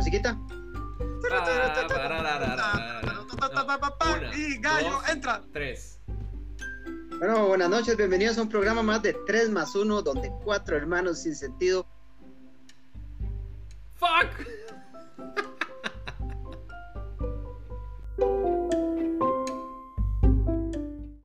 Musiquita. y gallo, entra. Tres. Bueno, buenas noches, bienvenidos a un programa más de 3 más 1, donde cuatro hermanos sin sentido. ¡Fuck!